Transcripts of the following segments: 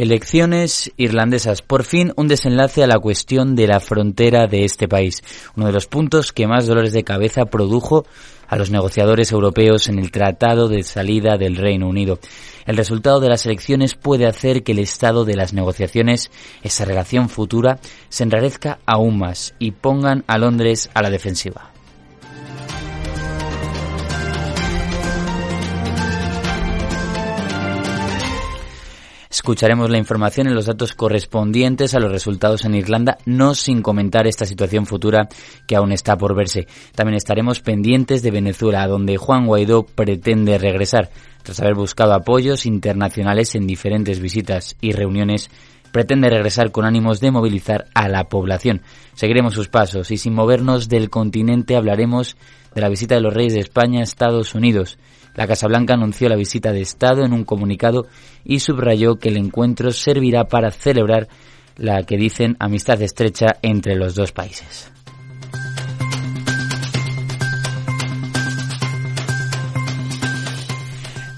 Elecciones irlandesas. Por fin un desenlace a la cuestión de la frontera de este país. Uno de los puntos que más dolores de cabeza produjo a los negociadores europeos en el Tratado de Salida del Reino Unido. El resultado de las elecciones puede hacer que el estado de las negociaciones, esa relación futura, se enrarezca aún más y pongan a Londres a la defensiva. Escucharemos la información en los datos correspondientes a los resultados en Irlanda, no sin comentar esta situación futura que aún está por verse. También estaremos pendientes de Venezuela, donde Juan Guaidó pretende regresar, tras haber buscado apoyos internacionales en diferentes visitas y reuniones pretende regresar con ánimos de movilizar a la población. Seguiremos sus pasos y sin movernos del continente hablaremos de la visita de los reyes de España a Estados Unidos. La Casa Blanca anunció la visita de Estado en un comunicado y subrayó que el encuentro servirá para celebrar la que dicen amistad estrecha entre los dos países.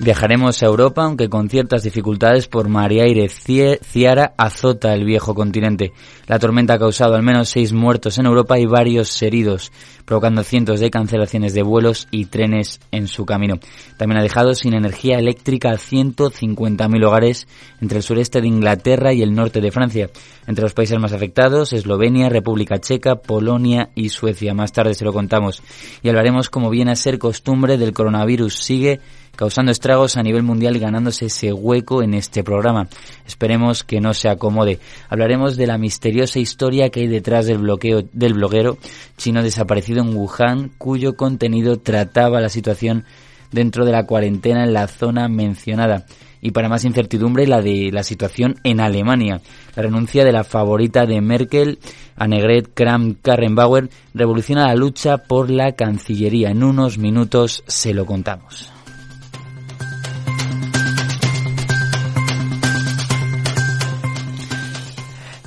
Viajaremos a Europa, aunque con ciertas dificultades por mar y aire. Ciara azota el viejo continente. La tormenta ha causado al menos seis muertos en Europa y varios heridos, provocando cientos de cancelaciones de vuelos y trenes en su camino. También ha dejado sin energía eléctrica a 150.000 hogares entre el sureste de Inglaterra y el norte de Francia. Entre los países más afectados, Eslovenia, República Checa, Polonia y Suecia. Más tarde se lo contamos. Y hablaremos, como viene a ser costumbre, del coronavirus. Sigue causando estragos a nivel mundial y ganándose ese hueco en este programa. Esperemos que no se acomode. Hablaremos de la misteriosa historia que hay detrás del bloqueo del bloguero chino desaparecido en Wuhan, cuyo contenido trataba la situación dentro de la cuarentena en la zona mencionada. Y para más incertidumbre, la de la situación en Alemania. La renuncia de la favorita de Merkel, Annegret Kramp-Karrenbauer, revoluciona la lucha por la Cancillería. En unos minutos se lo contamos.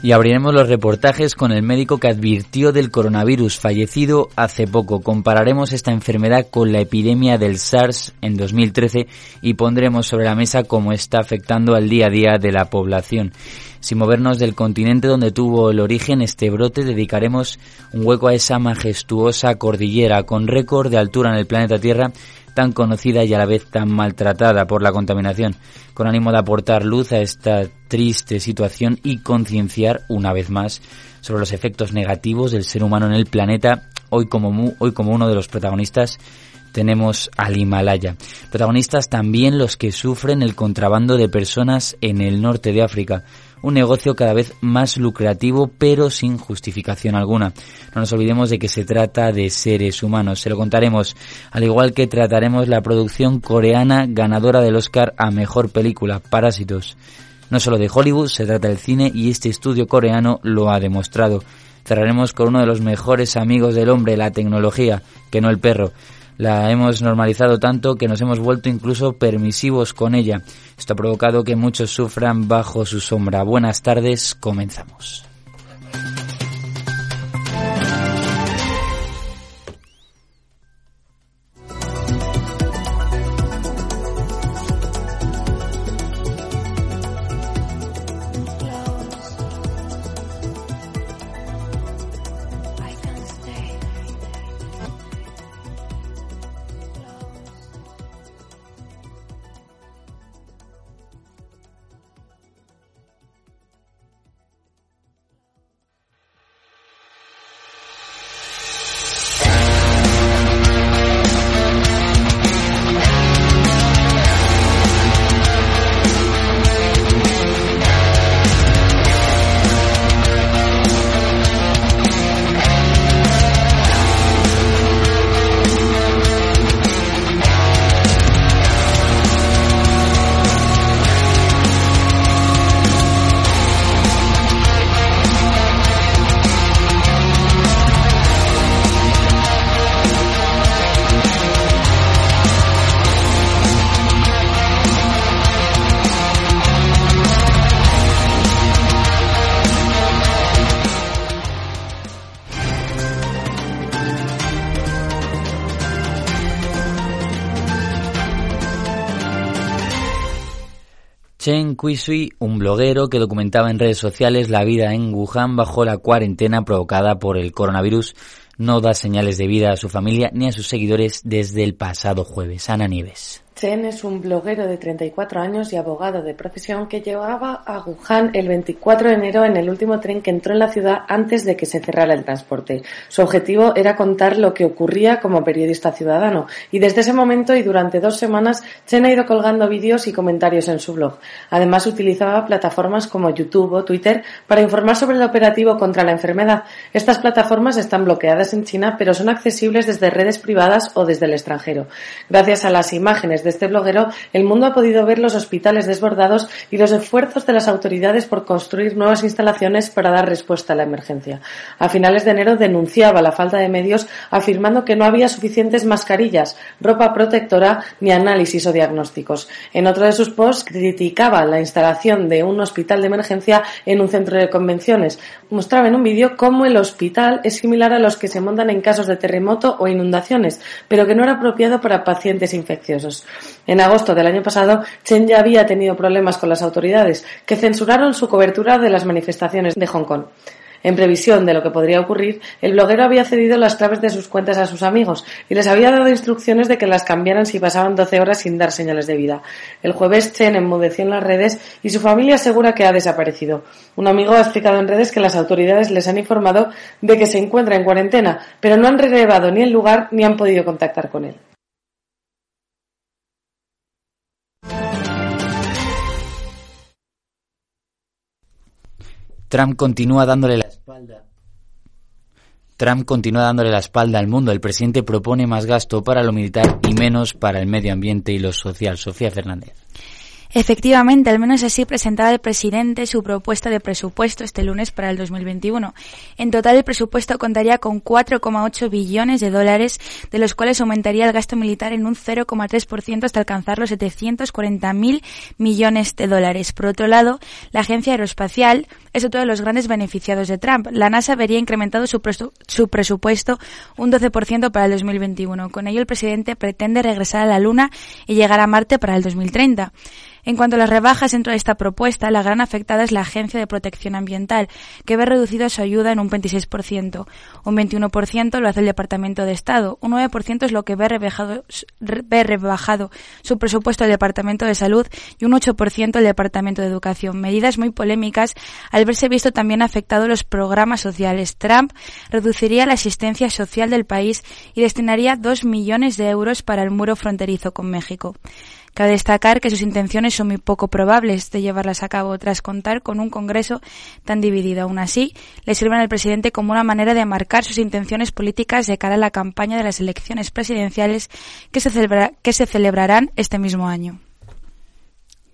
Y abriremos los reportajes con el médico que advirtió del coronavirus fallecido hace poco. Compararemos esta enfermedad con la epidemia del SARS en 2013 y pondremos sobre la mesa cómo está afectando al día a día de la población. Sin movernos del continente donde tuvo el origen este brote, dedicaremos un hueco a esa majestuosa cordillera con récord de altura en el planeta Tierra tan conocida y a la vez tan maltratada por la contaminación, con ánimo de aportar luz a esta triste situación y concienciar una vez más sobre los efectos negativos del ser humano en el planeta, hoy como, hoy como uno de los protagonistas tenemos al Himalaya. Protagonistas también los que sufren el contrabando de personas en el norte de África, un negocio cada vez más lucrativo pero sin justificación alguna. No nos olvidemos de que se trata de seres humanos, se lo contaremos, al igual que trataremos la producción coreana ganadora del Oscar a Mejor Película, Parásitos. No solo de Hollywood se trata del cine y este estudio coreano lo ha demostrado. Cerraremos con uno de los mejores amigos del hombre, la tecnología, que no el perro la hemos normalizado tanto que nos hemos vuelto incluso permisivos con ella. Esto ha provocado que muchos sufran bajo su sombra. Buenas tardes, comenzamos. Chen Kuisui, un bloguero que documentaba en redes sociales la vida en Wuhan bajo la cuarentena provocada por el coronavirus, no da señales de vida a su familia ni a sus seguidores desde el pasado jueves. Ana Nieves. Chen es un bloguero de 34 años y abogado de profesión que llegaba a Wuhan el 24 de enero en el último tren que entró en la ciudad antes de que se cerrara el transporte. Su objetivo era contar lo que ocurría como periodista ciudadano y desde ese momento y durante dos semanas Chen ha ido colgando vídeos y comentarios en su blog. Además utilizaba plataformas como YouTube o Twitter para informar sobre el operativo contra la enfermedad. Estas plataformas están bloqueadas en China pero son accesibles desde redes privadas o desde el extranjero. Gracias a las imágenes de este bloguero, el mundo ha podido ver los hospitales desbordados y los esfuerzos de las autoridades por construir nuevas instalaciones para dar respuesta a la emergencia. A finales de enero denunciaba la falta de medios afirmando que no había suficientes mascarillas, ropa protectora ni análisis o diagnósticos. En otro de sus posts criticaba la instalación de un hospital de emergencia en un centro de convenciones. Mostraba en un vídeo cómo el hospital es similar a los que se montan en casos de terremoto o inundaciones, pero que no era apropiado para pacientes infecciosos. En agosto del año pasado, Chen ya había tenido problemas con las autoridades, que censuraron su cobertura de las manifestaciones de Hong Kong. En previsión de lo que podría ocurrir, el bloguero había cedido las claves de sus cuentas a sus amigos y les había dado instrucciones de que las cambiaran si pasaban 12 horas sin dar señales de vida. El jueves Chen enmudeció en las redes y su familia asegura que ha desaparecido. Un amigo ha explicado en redes que las autoridades les han informado de que se encuentra en cuarentena, pero no han relevado ni el lugar ni han podido contactar con él. Trump continúa dándole la espalda. Trump continúa dándole la espalda al mundo. El presidente propone más gasto para lo militar y menos para el medio ambiente y lo social. Sofía Fernández. Efectivamente, al menos así presentaba el presidente su propuesta de presupuesto este lunes para el 2021. En total, el presupuesto contaría con 4,8 billones de dólares, de los cuales aumentaría el gasto militar en un 0,3% hasta alcanzar los 740.000 millones de dólares. Por otro lado, la agencia aeroespacial es otro de los grandes beneficiados de Trump. La NASA vería incrementado su, su presupuesto un 12% para el 2021. Con ello, el presidente pretende regresar a la Luna y llegar a Marte para el 2030. En cuanto a las rebajas dentro de esta propuesta, la gran afectada es la Agencia de Protección Ambiental, que ve reducido su ayuda en un 26%. Un 21% lo hace el Departamento de Estado. Un 9% es lo que ve rebajado, su presupuesto el Departamento de Salud y un 8% el Departamento de Educación. Medidas muy polémicas al verse visto también afectado los programas sociales. Trump reduciría la asistencia social del país y destinaría 2 millones de euros para el muro fronterizo con México. Cabe destacar que sus intenciones son muy poco probables de llevarlas a cabo tras contar con un Congreso tan dividido. Aún así, le sirven al presidente como una manera de marcar sus intenciones políticas de cara a la campaña de las elecciones presidenciales que se, que se celebrarán este mismo año.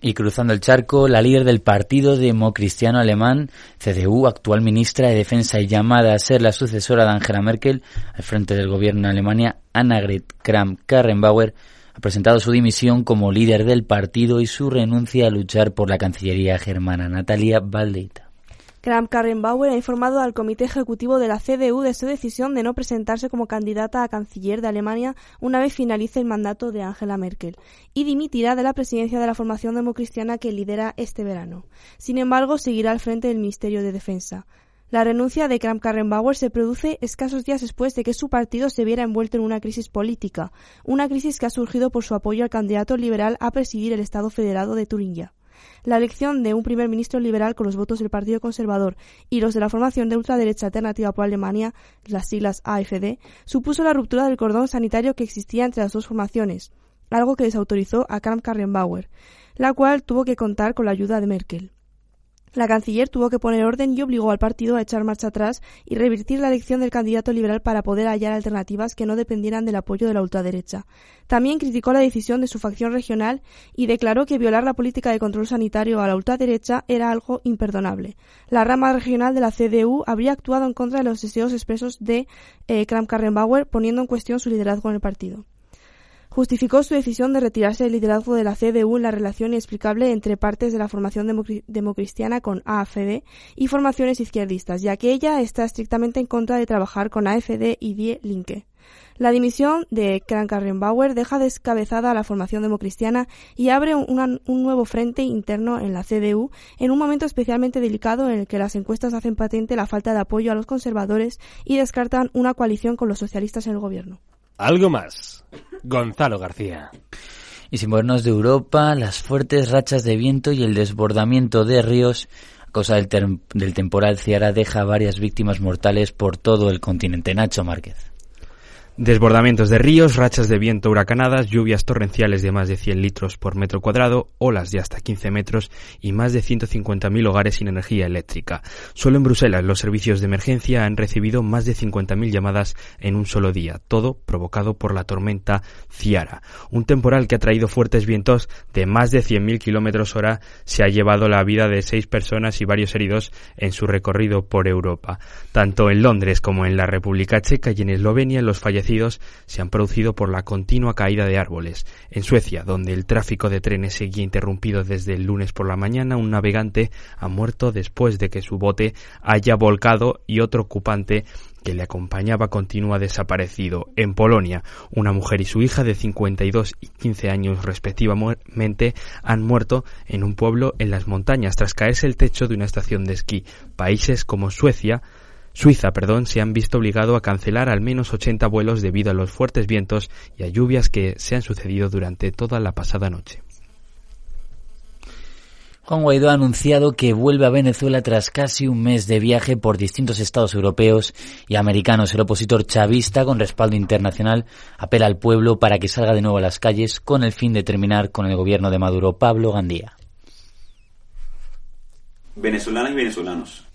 Y cruzando el charco, la líder del Partido Democristiano Alemán, CDU, actual ministra de Defensa y llamada a ser la sucesora de Angela Merkel al frente del gobierno de Alemania, Annegret Kramp-Karrenbauer, ha presentado su dimisión como líder del partido y su renuncia a luchar por la Cancillería germana. Natalia Valdeita. Kram Karrenbauer ha informado al Comité Ejecutivo de la CDU de su decisión de no presentarse como candidata a canciller de Alemania una vez finalice el mandato de Angela Merkel y dimitirá de la presidencia de la formación democristiana que lidera este verano. Sin embargo, seguirá al frente del Ministerio de Defensa. La renuncia de Kramp-Karrenbauer se produce escasos días después de que su partido se viera envuelto en una crisis política, una crisis que ha surgido por su apoyo al candidato liberal a presidir el Estado federado de Turingia. La elección de un primer ministro liberal con los votos del Partido Conservador y los de la formación de ultraderecha alternativa por Alemania, las siglas AFD, supuso la ruptura del cordón sanitario que existía entre las dos formaciones, algo que desautorizó a Kramp-Karrenbauer, la cual tuvo que contar con la ayuda de Merkel. La canciller tuvo que poner orden y obligó al partido a echar marcha atrás y revertir la elección del candidato liberal para poder hallar alternativas que no dependieran del apoyo de la ultraderecha. También criticó la decisión de su facción regional y declaró que violar la política de control sanitario a la ultraderecha era algo imperdonable. La rama regional de la CDU habría actuado en contra de los deseos expresos de eh, Kramp-Karrenbauer, poniendo en cuestión su liderazgo en el partido justificó su decisión de retirarse del liderazgo de la CDU en la relación inexplicable entre partes de la formación democristiana con AFD y formaciones izquierdistas, ya que ella está estrictamente en contra de trabajar con AFD y Die Linke. La dimisión de Krank-Karrenbauer deja descabezada a la formación democristiana y abre un nuevo frente interno en la CDU en un momento especialmente delicado en el que las encuestas hacen patente la falta de apoyo a los conservadores y descartan una coalición con los socialistas en el gobierno. Algo más. Gonzalo García. Y sin movernos de Europa, las fuertes rachas de viento y el desbordamiento de ríos a causa del, del temporal Ciara deja varias víctimas mortales por todo el continente. Nacho Márquez. Desbordamientos de ríos, rachas de viento huracanadas, lluvias torrenciales de más de 100 litros por metro cuadrado, olas de hasta 15 metros y más de 150.000 hogares sin energía eléctrica. Solo en Bruselas los servicios de emergencia han recibido más de 50.000 llamadas en un solo día, todo provocado por la tormenta Ciara. Un temporal que ha traído fuertes vientos de más de 100.000 kilómetros hora se ha llevado la vida de seis personas y varios heridos en su recorrido por Europa. Tanto en Londres como en la República Checa y en Eslovenia los fallecidos se han producido por la continua caída de árboles. En Suecia, donde el tráfico de trenes seguía interrumpido desde el lunes por la mañana, un navegante ha muerto después de que su bote haya volcado y otro ocupante que le acompañaba continúa desaparecido. En Polonia, una mujer y su hija de 52 y 15 años respectivamente han muerto en un pueblo en las montañas tras caerse el techo de una estación de esquí. Países como Suecia Suiza, perdón, se han visto obligado a cancelar al menos 80 vuelos debido a los fuertes vientos y a lluvias que se han sucedido durante toda la pasada noche. Juan Guaidó ha anunciado que vuelve a Venezuela tras casi un mes de viaje por distintos estados europeos y americanos. El opositor chavista, con respaldo internacional, apela al pueblo para que salga de nuevo a las calles con el fin de terminar con el gobierno de Maduro. Pablo Gandía. Venezolanas y venezolanos,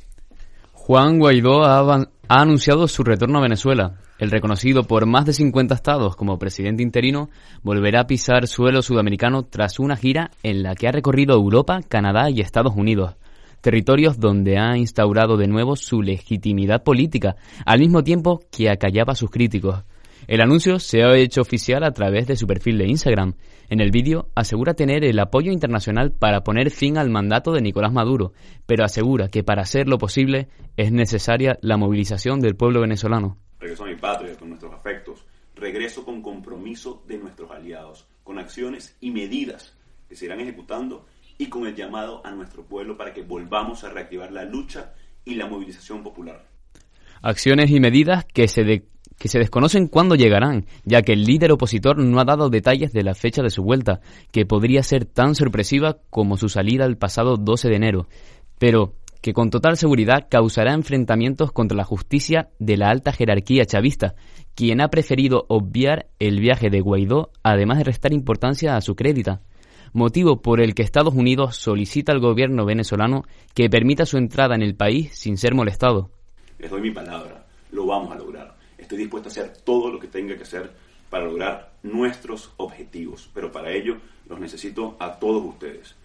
Juan Guaidó ha, anunciado su retorno a Venezuela. El reconocido por más de 50 estados como presidente interino volverá a pisar suelo sudamericano tras una gira en la que ha recorrido Europa, Canadá y Estados Unidos, territorios donde ha instaurado de nuevo su legitimidad política, al mismo tiempo que acallaba a sus críticos. El anuncio se ha hecho oficial a través de su perfil de Instagram. En el vídeo asegura tener el apoyo internacional para poner fin al mandato de Nicolás Maduro, pero asegura que para hacerlo posible es necesaria la movilización del pueblo venezolano. Regreso a mi patria con nuestros afectos, regreso con compromiso de nuestros aliados, con acciones y medidas que se irán ejecutando y con el llamado a nuestro pueblo para que volvamos a reactivar la lucha y la movilización popular. Acciones y medidas que se, de que se desconocen cuándo llegarán, ya que el líder opositor no ha dado detalles de la fecha de su vuelta, que podría ser tan sorpresiva como su salida el pasado 12 de enero, pero que con total seguridad causará enfrentamientos contra la justicia de la alta jerarquía chavista, quien ha preferido obviar el viaje de Guaidó, además de restar importancia a su crédito, motivo por el que Estados Unidos solicita al gobierno venezolano que permita su entrada en el país sin ser molestado. Les doy mi palabra, lo vamos a lograr estoy dispuesto a hacer todo lo que tenga que hacer para lograr nuestros objetivos, pero para ello los necesito a todos ustedes.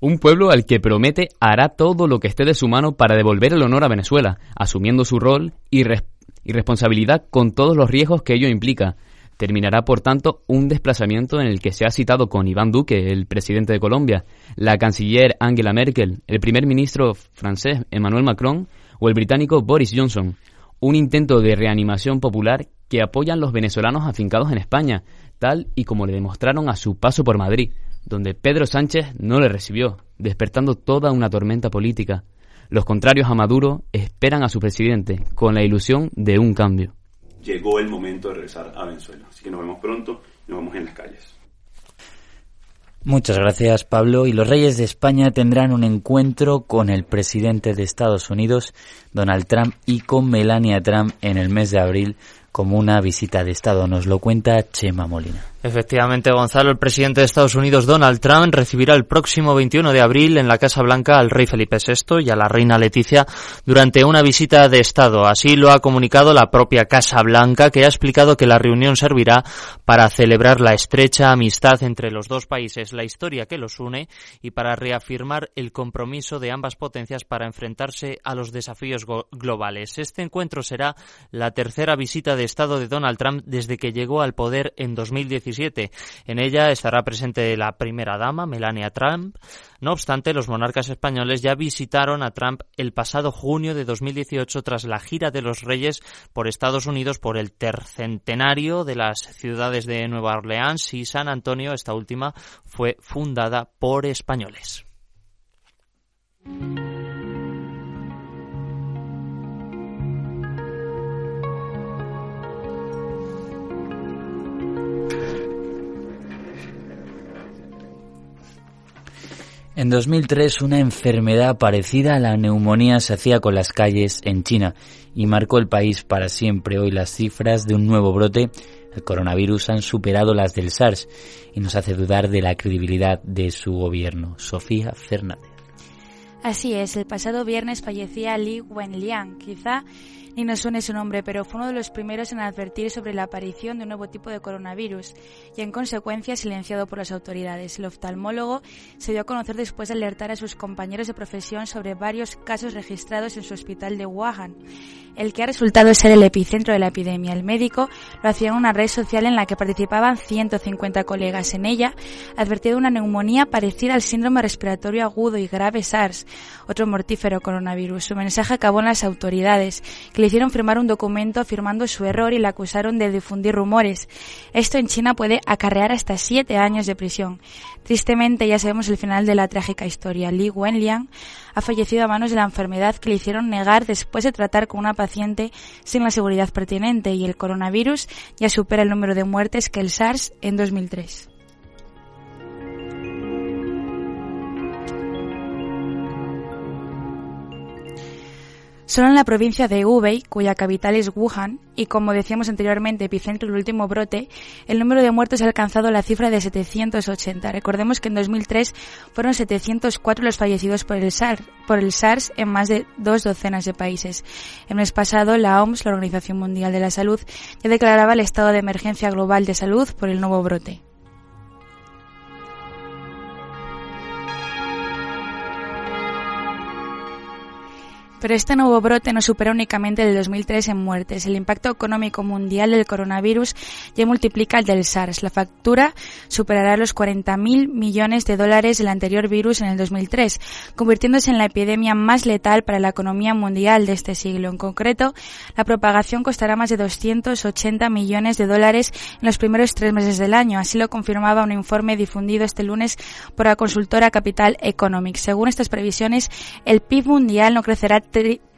Un pueblo al que promete hará todo lo que esté de su mano para devolver el honor a Venezuela, asumiendo su rol y, y responsabilidad con todos los riesgos que ello implica. Terminará, por tanto, un desplazamiento en el que se ha citado con Iván Duque, el presidente de Colombia, la canciller Angela Merkel, el primer ministro francés Emmanuel Macron o el británico Boris Johnson un intento de reanimación popular que apoyan los venezolanos afincados en España, tal y como le demostraron a su paso por Madrid, donde Pedro Sánchez no le recibió, despertando toda una tormenta política. Los contrarios a Maduro esperan a su presidente con la ilusión de un cambio. Llegó el momento de regresar a Venezuela, así que nos vemos pronto y nos vemos en las calles. Muchas gracias, Pablo. Y los reyes de España tendrán un encuentro con el presidente de Estados Unidos, Donald Trump, y con Melania Trump en el mes de abril como una visita de Estado. Nos lo cuenta Chema Molina. Efectivamente, Gonzalo, el presidente de Estados Unidos, Donald Trump, recibirá el próximo 21 de abril en la Casa Blanca al rey Felipe VI y a la reina Leticia durante una visita de Estado. Así lo ha comunicado la propia Casa Blanca, que ha explicado que la reunión servirá para celebrar la estrecha amistad entre los dos países, la historia que los une y para reafirmar el compromiso de ambas potencias para enfrentarse a los desafíos globales. Este encuentro será la tercera visita de Estado de Donald Trump desde que llegó al poder en 2017 COP27. En ella estará presente la primera dama, Melania Trump. No obstante, los monarcas españoles ya visitaron a Trump el pasado junio de 2018 tras la gira de los reyes por Estados Unidos por el tercentenario de las ciudades de Nueva Orleans y San Antonio. Esta última fue fundada por españoles. En 2003 una enfermedad parecida a la neumonía se hacía con las calles en China y marcó el país para siempre. Hoy las cifras de un nuevo brote, el coronavirus, han superado las del SARS y nos hace dudar de la credibilidad de su gobierno. Sofía Fernández. Así es, el pasado viernes fallecía Li Wenliang, quizá ni nos suene su nombre, pero fue uno de los primeros en advertir sobre la aparición de un nuevo tipo de coronavirus y en consecuencia silenciado por las autoridades. El oftalmólogo se dio a conocer después de alertar a sus compañeros de profesión sobre varios casos registrados en su hospital de Wuhan el que ha resultado ser el epicentro de la epidemia. El médico lo hacía en una red social en la que participaban 150 colegas. En ella advertía de una neumonía parecida al síndrome respiratorio agudo y grave SARS, otro mortífero coronavirus. Su mensaje acabó en las autoridades, le hicieron firmar un documento afirmando su error y le acusaron de difundir rumores. Esto en China puede acarrear hasta siete años de prisión. Tristemente ya sabemos el final de la trágica historia. Li Wenliang ha fallecido a manos de la enfermedad que le hicieron negar después de tratar con una paciente sin la seguridad pertinente y el coronavirus ya supera el número de muertes que el SARS en 2003. Solo en la provincia de Hubei, cuya capital es Wuhan, y como decíamos anteriormente, epicentro del último brote, el número de muertos ha alcanzado la cifra de 780. Recordemos que en 2003 fueron 704 los fallecidos por el, SARS, por el SARS en más de dos docenas de países. El mes pasado, la OMS, la Organización Mundial de la Salud, ya declaraba el estado de emergencia global de salud por el nuevo brote. Pero este nuevo brote no supera únicamente el 2003 en muertes. El impacto económico mundial del coronavirus ya multiplica el del SARS. La factura superará los 40.000 millones de dólares del anterior virus en el 2003, convirtiéndose en la epidemia más letal para la economía mundial de este siglo. En concreto, la propagación costará más de 280 millones de dólares en los primeros tres meses del año. Así lo confirmaba un informe difundido este lunes por la consultora Capital Economics. Según estas previsiones, el PIB mundial no crecerá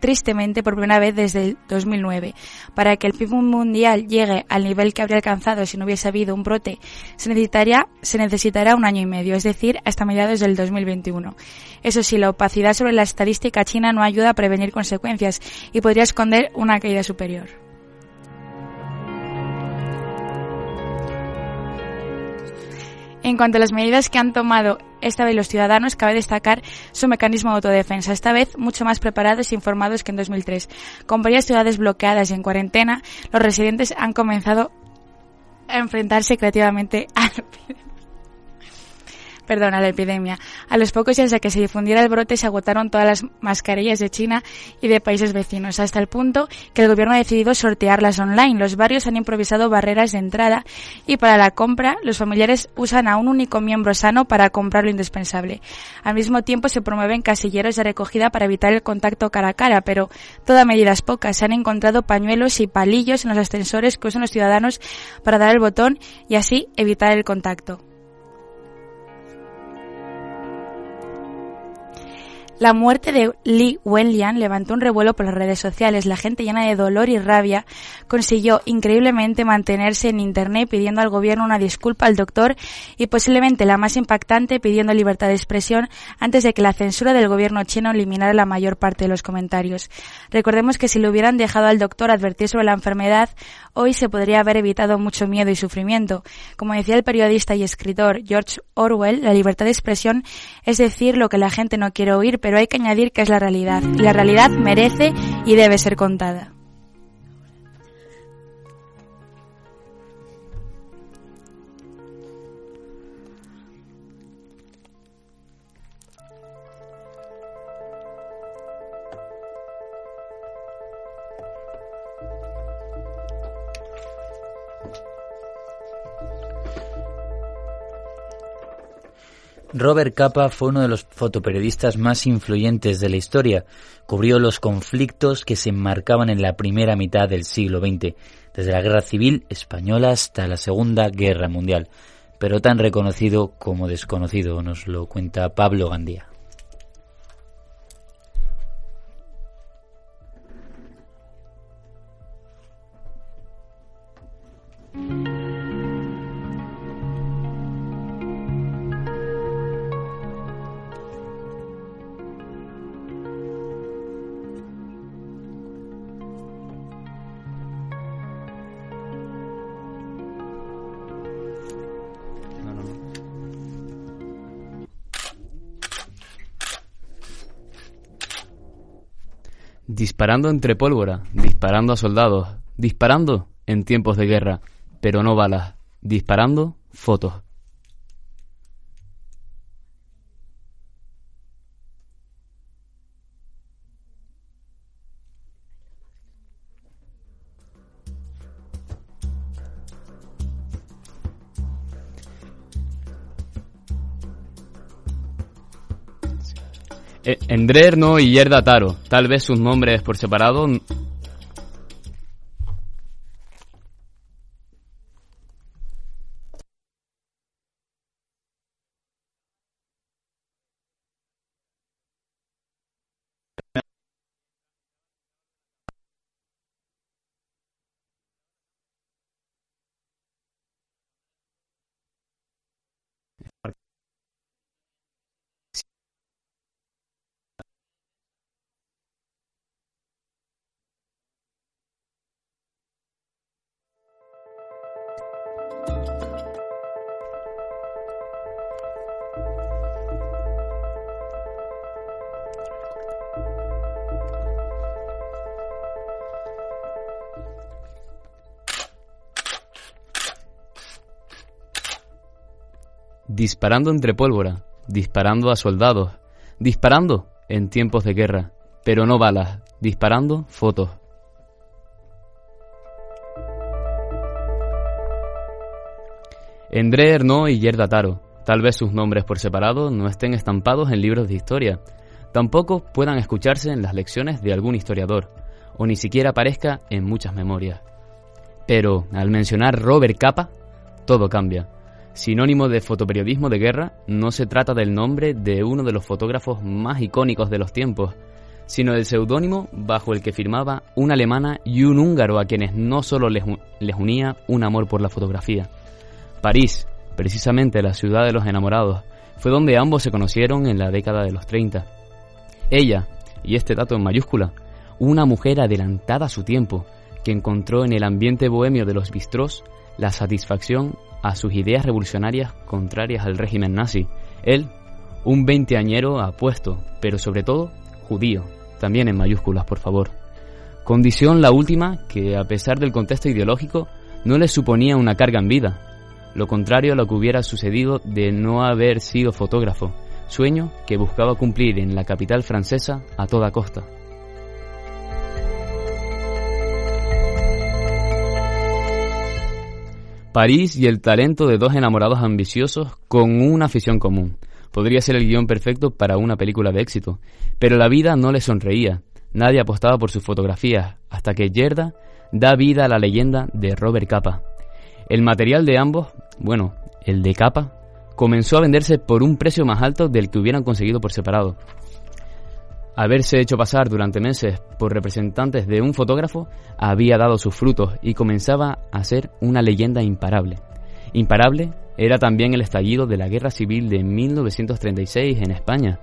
tristemente por primera vez desde el 2009. Para que el PIB mundial llegue al nivel que habría alcanzado si no hubiese habido un brote, se se necesitará un año y medio, es decir, hasta mediados del 2021. Eso sí, la opacidad sobre la estadística china no ayuda a prevenir consecuencias y podría esconder una caída superior. En cuanto a las medidas que han tomado esta vez los ciudadanos, cabe destacar su mecanismo de autodefensa, esta vez mucho más preparados e informados que en 2003. Con varias ciudades bloqueadas y en cuarentena, los residentes han comenzado a enfrentarse creativamente a perdón, a la epidemia. A los pocos días de que se difundiera el brote se agotaron todas las mascarillas de China y de países vecinos, hasta el punto que el gobierno ha decidido sortearlas online. Los barrios han improvisado barreras de entrada y para la compra los familiares usan a un único miembro sano para comprar lo indispensable. Al mismo tiempo se promueven casilleros de recogida para evitar el contacto cara a cara, pero toda medida es poca. Se han encontrado pañuelos y palillos en los ascensores que usan los ciudadanos para dar el botón y así evitar el contacto. La muerte de Li Wenlian levantó un revuelo por las redes sociales. La gente llena de dolor y rabia consiguió increíblemente mantenerse en Internet pidiendo al gobierno una disculpa al doctor y posiblemente la más impactante pidiendo libertad de expresión antes de que la censura del gobierno chino eliminara la mayor parte de los comentarios. Recordemos que si le hubieran dejado al doctor advertir sobre la enfermedad, hoy se podría haber evitado mucho miedo y sufrimiento. Como decía el periodista y escritor George Orwell, la libertad de expresión es decir lo que la gente no quiere oír, pero hay que añadir que es la realidad. Y la realidad merece y debe ser contada. Robert Capa fue uno de los fotoperiodistas más influyentes de la historia. Cubrió los conflictos que se enmarcaban en la primera mitad del siglo XX, desde la Guerra Civil Española hasta la Segunda Guerra Mundial, pero tan reconocido como desconocido, nos lo cuenta Pablo Gandía. Disparando entre pólvora, disparando a soldados, disparando en tiempos de guerra, pero no balas, disparando fotos. Eh, Endrerno y Yerda Taro. Tal vez sus nombres por separado disparando entre pólvora, disparando a soldados, disparando en tiempos de guerra, pero no balas, disparando fotos. André Ernaud y Yerda Taro. Tal vez sus nombres por separado no estén estampados en libros de historia, tampoco puedan escucharse en las lecciones de algún historiador, o ni siquiera aparezca en muchas memorias. Pero al mencionar Robert Capa, todo cambia. Sinónimo de fotoperiodismo de guerra, no se trata del nombre de uno de los fotógrafos más icónicos de los tiempos, sino del seudónimo bajo el que firmaba una alemana y un húngaro a quienes no solo les, unía un amor por la fotografía. París, precisamente la ciudad de los enamorados, fue donde ambos se conocieron en la década de los 30. Ella, y este dato en mayúscula, una mujer adelantada a su tiempo, que encontró en el ambiente bohemio de los bistrós la satisfacción a sus ideas revolucionarias contrarias al régimen nazi. Él, un veinteañero apuesto, pero sobre todo judío, también en mayúsculas, por favor. Condición la última que, a pesar del contexto ideológico, no le suponía una carga en vida. Lo contrario a lo que hubiera sucedido de no haber sido fotógrafo, sueño que buscaba cumplir en la capital francesa a toda costa. París y el talento de dos enamorados ambiciosos con una afición común. Podría ser el guion perfecto para una película de éxito, pero la vida no le sonreía. Nadie apostaba por sus fotografías, hasta que Yerda da vida a la leyenda de Robert Capa. El material de ambos, bueno, el de Capa, comenzó a venderse por un precio más alto del que hubieran conseguido por separado. Haberse hecho pasar durante meses por representantes de un fotógrafo había dado sus frutos y comenzaba a ser una leyenda imparable. Imparable era también el estallido de la Guerra Civil de 1936 en España.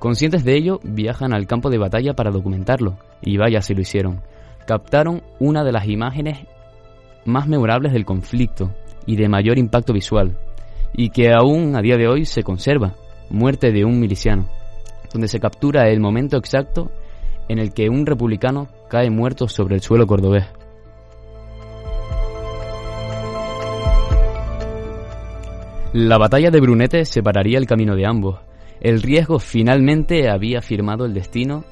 Conscientes de ello, viajan al campo de batalla para documentarlo, y vaya si lo hicieron. Captaron una de las imágenes más memorables del conflicto y de mayor impacto visual, y que aún a día de hoy se conserva, muerte de un miliciano donde se captura el momento exacto en el que un republicano cae muerto sobre el suelo cordobés. La batalla de Brunete separaría el camino de ambos. El riesgo finalmente había firmado el destino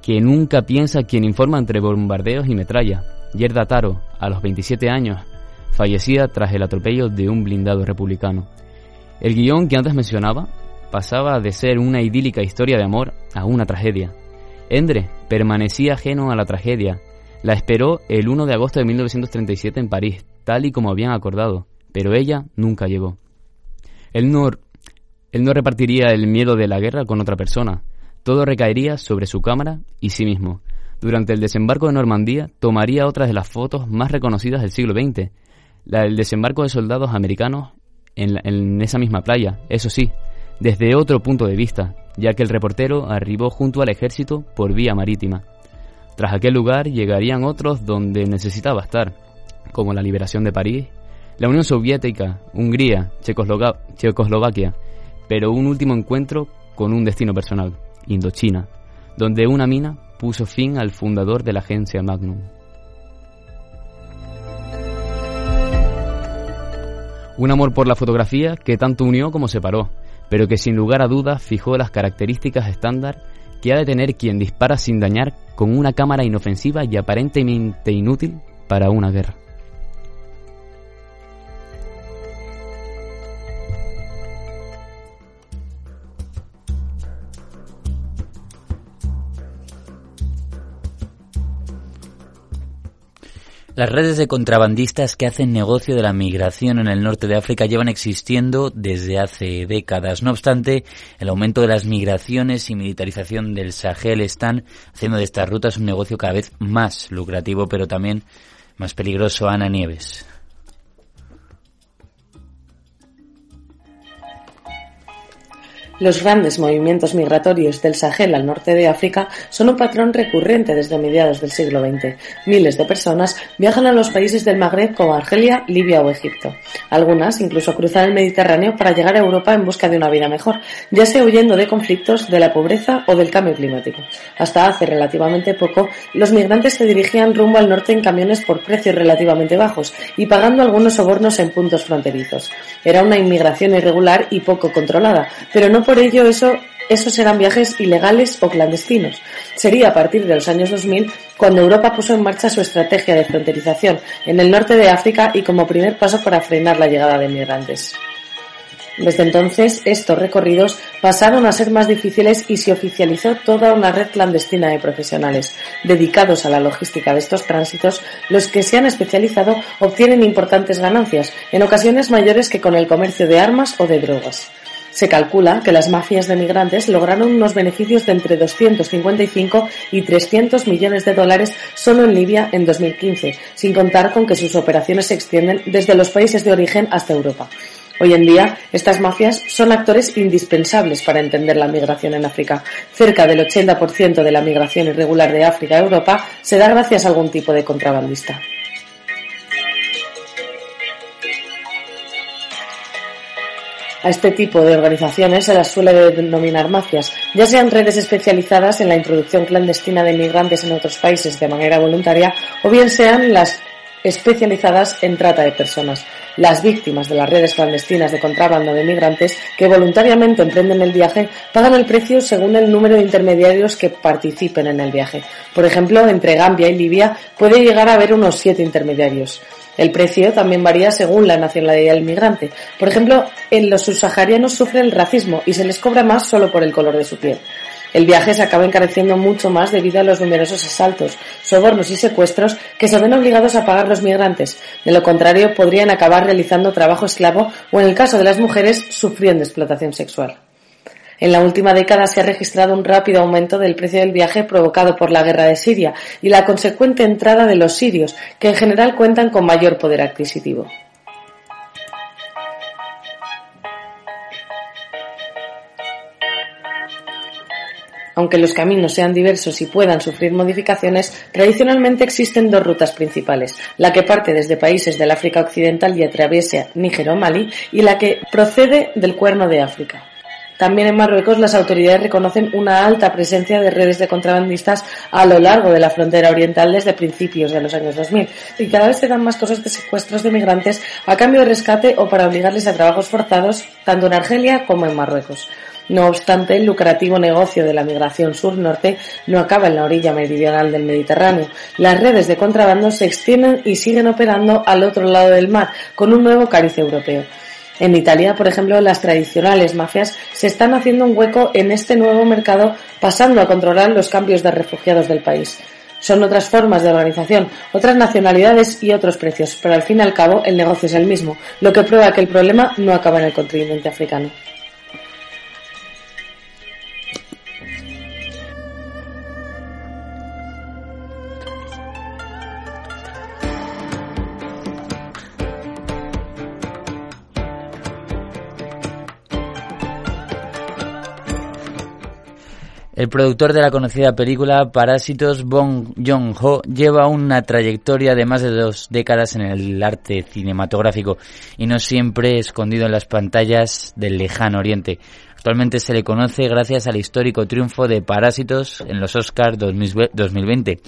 que nunca piensa quien informa entre bombardeos y metralla. Yerda Taro, a los 27 años, fallecía tras el atropello de un blindado republicano. El guion que antes mencionaba pasaba de ser una idílica historia de amor a una tragedia. Endre permanecía ajeno a la tragedia. La esperó el 1 de agosto de 1937 en París, tal y como habían acordado, pero ella nunca llegó. Él no, él no repartiría el miedo de la guerra con otra persona. Todo recaería sobre su cámara y sí mismo. Durante el desembarco de Normandía tomaría otras de las fotos más reconocidas del siglo XX, la del desembarco de soldados americanos en, en esa misma playa, eso sí, desde otro punto de vista, ya que el reportero arribó junto al ejército por vía marítima. Tras aquel lugar llegarían otros donde necesitaba estar, como la liberación de París, la Unión Soviética, Hungría, Checoslovaquia, pero un último encuentro con un destino personal, Indochina, donde una mina puso fin al fundador de la agencia Magnum. Un amor por la fotografía que tanto unió como separó, pero que sin lugar a dudas fijó las características estándar que ha de tener quien dispara sin dañar con una cámara inofensiva y aparentemente inútil para una guerra. Las redes de contrabandistas que hacen negocio de la migración en el norte de África llevan existiendo desde hace décadas. No obstante, el aumento de las migraciones y militarización del Sahel están haciendo de estas rutas un negocio cada vez más lucrativo, pero también más peligroso. Ana Nieves. Los grandes movimientos migratorios del Sahel al norte de África son un patrón recurrente desde mediados del siglo XX. Miles de personas viajan a los países del Magreb como Argelia, Libia o Egipto. Algunas incluso cruzan el Mediterráneo para llegar a Europa en busca de una vida mejor, ya sea huyendo de conflictos, de la pobreza o del cambio climático. Hasta hace relativamente poco, los migrantes se dirigían rumbo al norte en camiones por precios relativamente bajos y pagando algunos sobornos en puntos fronterizos. Era una inmigración irregular y poco controlada, pero no por ello eso, esos eran viajes ilegales o clandestinos. Sería a partir de los años 2000 cuando Europa puso en marcha su estrategia de fronterización en el norte de África y como primer paso para frenar la llegada de migrantes. Desde entonces, estos recorridos pasaron a ser más difíciles y se oficializó toda una red clandestina de profesionales dedicados a la logística de estos tránsitos. Los que se han especializado obtienen importantes ganancias, en ocasiones mayores que con el comercio de armas o de drogas. Se calcula que las mafias de migrantes lograron unos beneficios de entre 255 y 300 millones de dólares solo en Libia en 2015, sin contar con que sus operaciones se extienden desde los países de origen hasta Europa. Hoy en día, estas mafias son actores indispensables para entender la migración en África. Cerca del 80% de la migración irregular de África a Europa se da gracias a algún tipo de contrabandista. A este tipo de organizaciones se las suele denominar mafias, ya sean redes especializadas en la introducción clandestina de migrantes en otros países de manera voluntaria o bien sean las especializadas en trata de personas. Las víctimas de las redes clandestinas de contrabando de migrantes que voluntariamente emprenden el viaje pagan el precio según el número de intermediarios que participen en el viaje. Por ejemplo, entre Gambia y Libia puede llegar a haber unos siete intermediarios. El precio también varía según la nacionalidad del migrante. Por ejemplo, en los subsaharianos sufre el racismo y se les cobra más solo por el color de su piel. El viaje se acaba encareciendo mucho más debido a los numerosos asaltos, sobornos y secuestros que se ven obligados a pagar los migrantes. De lo contrario, podrían acabar realizando trabajo esclavo o, en el caso de las mujeres, sufriendo explotación sexual. En la última década se ha registrado un rápido aumento del precio del viaje provocado por la guerra de Siria y la consecuente entrada de los sirios, que en general cuentan con mayor poder adquisitivo. Aunque los caminos sean diversos y puedan sufrir modificaciones, tradicionalmente existen dos rutas principales, la que parte desde países del África Occidental y atraviesa Níger o Mali, y la que procede del Cuerno de África. También en Marruecos las autoridades reconocen una alta presencia de redes de contrabandistas a lo largo de la frontera oriental desde principios de los años 2000 y cada vez se dan más cosas de secuestros de migrantes a cambio de rescate o para obligarles a trabajos forzados tanto en Argelia como en Marruecos. No obstante, el lucrativo negocio de la migración sur-norte no acaba en la orilla meridional del Mediterráneo. Las redes de contrabando se extienden y siguen operando al otro lado del mar, con un nuevo cariz europeo. En Italia, por ejemplo, las tradicionales mafias se están haciendo un hueco en este nuevo mercado, pasando a controlar los cambios de refugiados del país. Son otras formas de organización, otras nacionalidades y otros precios, pero al fin y al cabo el negocio es el mismo, lo que prueba que el problema no acaba en el continente africano. El productor de la conocida película Parásitos, Bong Joon-ho, lleva una trayectoria de más de dos décadas en el arte cinematográfico y no siempre escondido en las pantallas del lejano oriente. Actualmente se le conoce gracias al histórico triunfo de Parásitos en los Oscars 2020.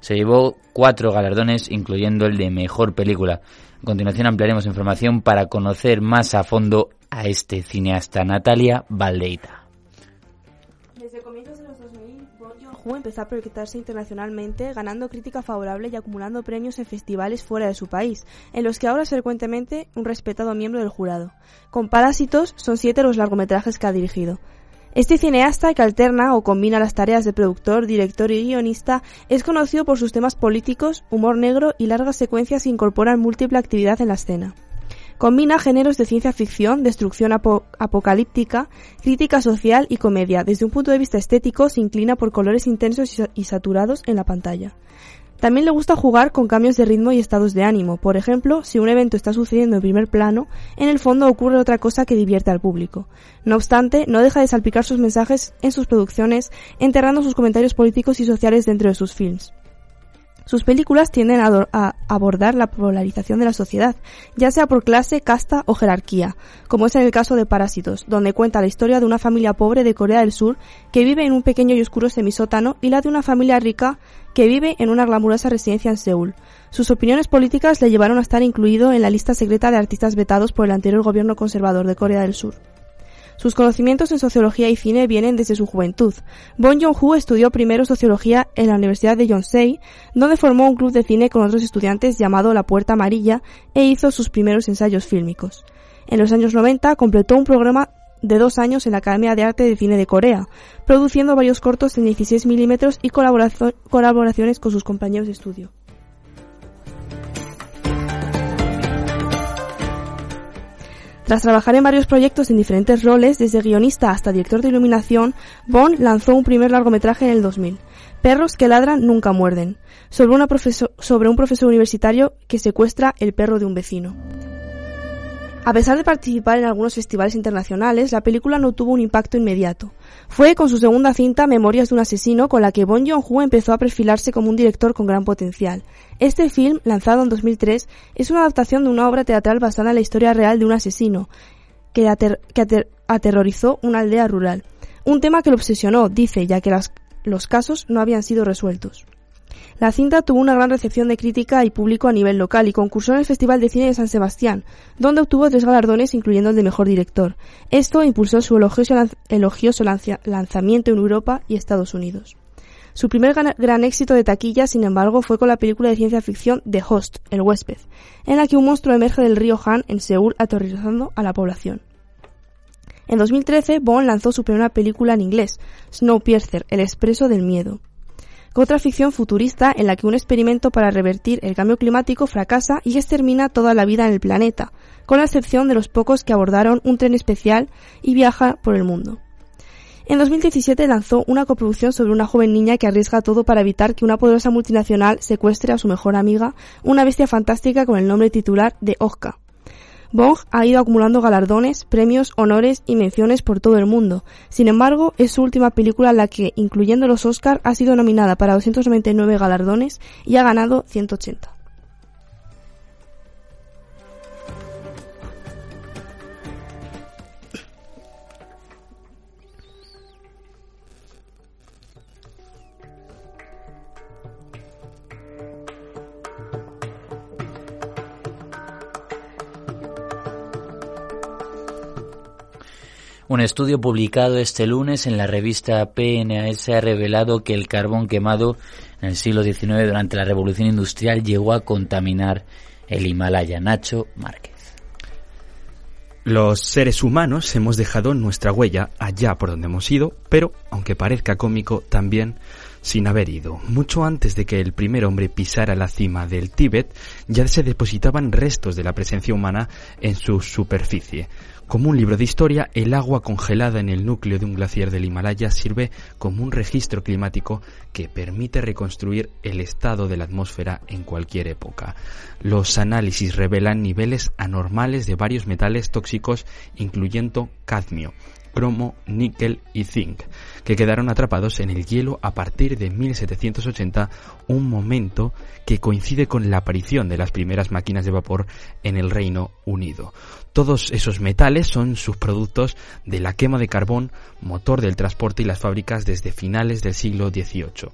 Se llevó cuatro galardones, incluyendo el de Mejor Película. A continuación ampliaremos información para conocer más a fondo a este cineasta, Natalia Valdeita. Empezó a proyectarse internacionalmente, ganando crítica favorable y acumulando premios en festivales fuera de su país, en los que ahora es frecuentemente un respetado miembro del jurado. Con Parásitos son siete los largometrajes que ha dirigido. Este cineasta que alterna o combina las tareas de productor, director y guionista es conocido por sus temas políticos, humor negro y largas secuencias que incorporan múltiple actividad en la escena. Combina géneros de ciencia ficción, destrucción apocalíptica, crítica social y comedia. Desde un punto de vista estético se inclina por colores intensos y saturados en la pantalla. También le gusta jugar con cambios de ritmo y estados de ánimo. Por ejemplo, si un evento está sucediendo en primer plano, en el fondo ocurre otra cosa que divierte al público. No obstante, no deja de salpicar sus mensajes en sus producciones, enterrando sus comentarios políticos y sociales dentro de sus films. Sus películas tienden a, abordar la polarización de la sociedad, ya sea por clase, casta o jerarquía, como es en el caso de Parásitos, donde cuenta la historia de una familia pobre de Corea del Sur que vive en un pequeño y oscuro semisótano y la de una familia rica que vive en una glamurosa residencia en Seúl. Sus opiniones políticas le llevaron a estar incluido en la lista secreta de artistas vetados por el anterior gobierno conservador de Corea del Sur. Sus conocimientos en sociología y cine vienen desde su juventud. Bon Joon-ho estudió primero sociología en la Universidad de Yonsei, donde formó un club de cine con otros estudiantes llamado La Puerta Amarilla e hizo sus primeros ensayos fílmicos. En los años 90 completó un programa de dos años en la Academia de Arte de Cine de Corea, produciendo varios cortos en 16 milímetros y colaboraciones con sus compañeros de estudio. Tras trabajar en varios proyectos en diferentes roles, desde guionista hasta director de iluminación, Bond lanzó un primer largometraje en el 2000, Perros que ladran nunca muerden, sobre, un profesor universitario que secuestra el perro de un vecino. A pesar de participar en algunos festivales internacionales, la película no tuvo un impacto inmediato. Fue con su segunda cinta, Memorias de un asesino, con la que Bon Joon-ho empezó a perfilarse como un director con gran potencial. Este film, lanzado en 2003, es una adaptación de una obra teatral basada en la historia real de un asesino que, aterrorizó una aldea rural. Un tema que lo obsesionó, dice, ya que los casos no habían sido resueltos. La cinta tuvo una gran recepción de crítica y público a nivel local y concursó en el Festival de Cine de San Sebastián, donde obtuvo tres galardones incluyendo el de Mejor Director. Esto impulsó su elogioso, lanzamiento en Europa y Estados Unidos. Su primer gran, éxito de taquilla, sin embargo, fue con la película de ciencia ficción The Host, El huésped, en la que un monstruo emerge del río Han en Seúl aterrorizando a la población. En 2013, Bond lanzó su primera película en inglés, Snowpiercer, El expreso del miedo otra ficción futurista en la que un experimento para revertir el cambio climático fracasa y extermina toda la vida en el planeta, con la excepción de los pocos que abordaron un tren especial y viaja por el mundo. En 2017 lanzó una coproducción sobre una joven niña que arriesga todo para evitar que una poderosa multinacional secuestre a su mejor amiga, una bestia fantástica con el nombre titular de Ojka. Bong ha ido acumulando galardones, premios, honores y menciones por todo el mundo. Sin embargo, es su última película la que, incluyendo los Oscar, ha sido nominada para 299 galardones y ha ganado 180. Un estudio publicado este lunes en la revista PNAS ha revelado que el carbón quemado en el siglo XIX durante la revolución industrial llegó a contaminar el Himalaya. Nacho Márquez. Los seres humanos hemos dejado nuestra huella allá por donde hemos ido, pero, aunque parezca cómico, también sin haber ido. Mucho antes de que el primer hombre pisara la cima del Tíbet, ya se depositaban restos de la presencia humana en su superficie. Como un libro de historia, el agua congelada en el núcleo de un glaciar del Himalaya sirve como un registro climático que permite reconstruir el estado de la atmósfera en cualquier época. Los análisis revelan niveles anormales de varios metales tóxicos, incluyendo cadmio, cromo, níquel y zinc, que quedaron atrapados en el hielo a partir de 1780, un momento que coincide con la aparición de las primeras máquinas de vapor en el Reino Unido. Todos esos metales son subproductos de la quema de carbón, motor del transporte y las fábricas desde finales del siglo XVIII.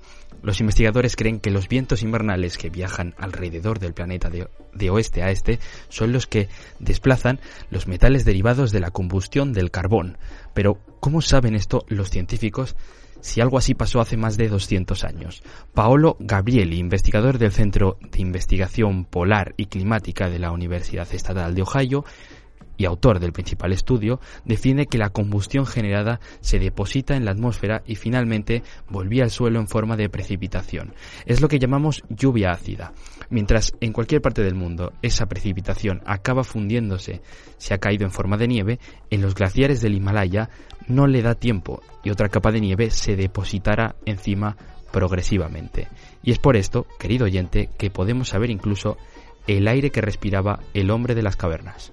Los investigadores creen que los vientos invernales que viajan alrededor del planeta de, oeste a este son los que desplazan los metales derivados de la combustión del carbón. Pero, ¿cómo saben esto los científicos si algo así pasó hace más de 200 años? Paolo Gabrieli, investigador del Centro de Investigación Polar y Climática de la Universidad Estatal de Ohio, y autor del principal estudio, define que la combustión generada se deposita en la atmósfera y finalmente volvía al suelo en forma de precipitación. Es lo que llamamos lluvia ácida. Mientras en cualquier parte del mundo esa precipitación acaba fundiéndose si ha caído en forma de nieve, en los glaciares del Himalaya no le da tiempo y otra capa de nieve se depositará encima progresivamente. Y es por esto, querido oyente, que podemos saber incluso el aire que respiraba el hombre de las cavernas.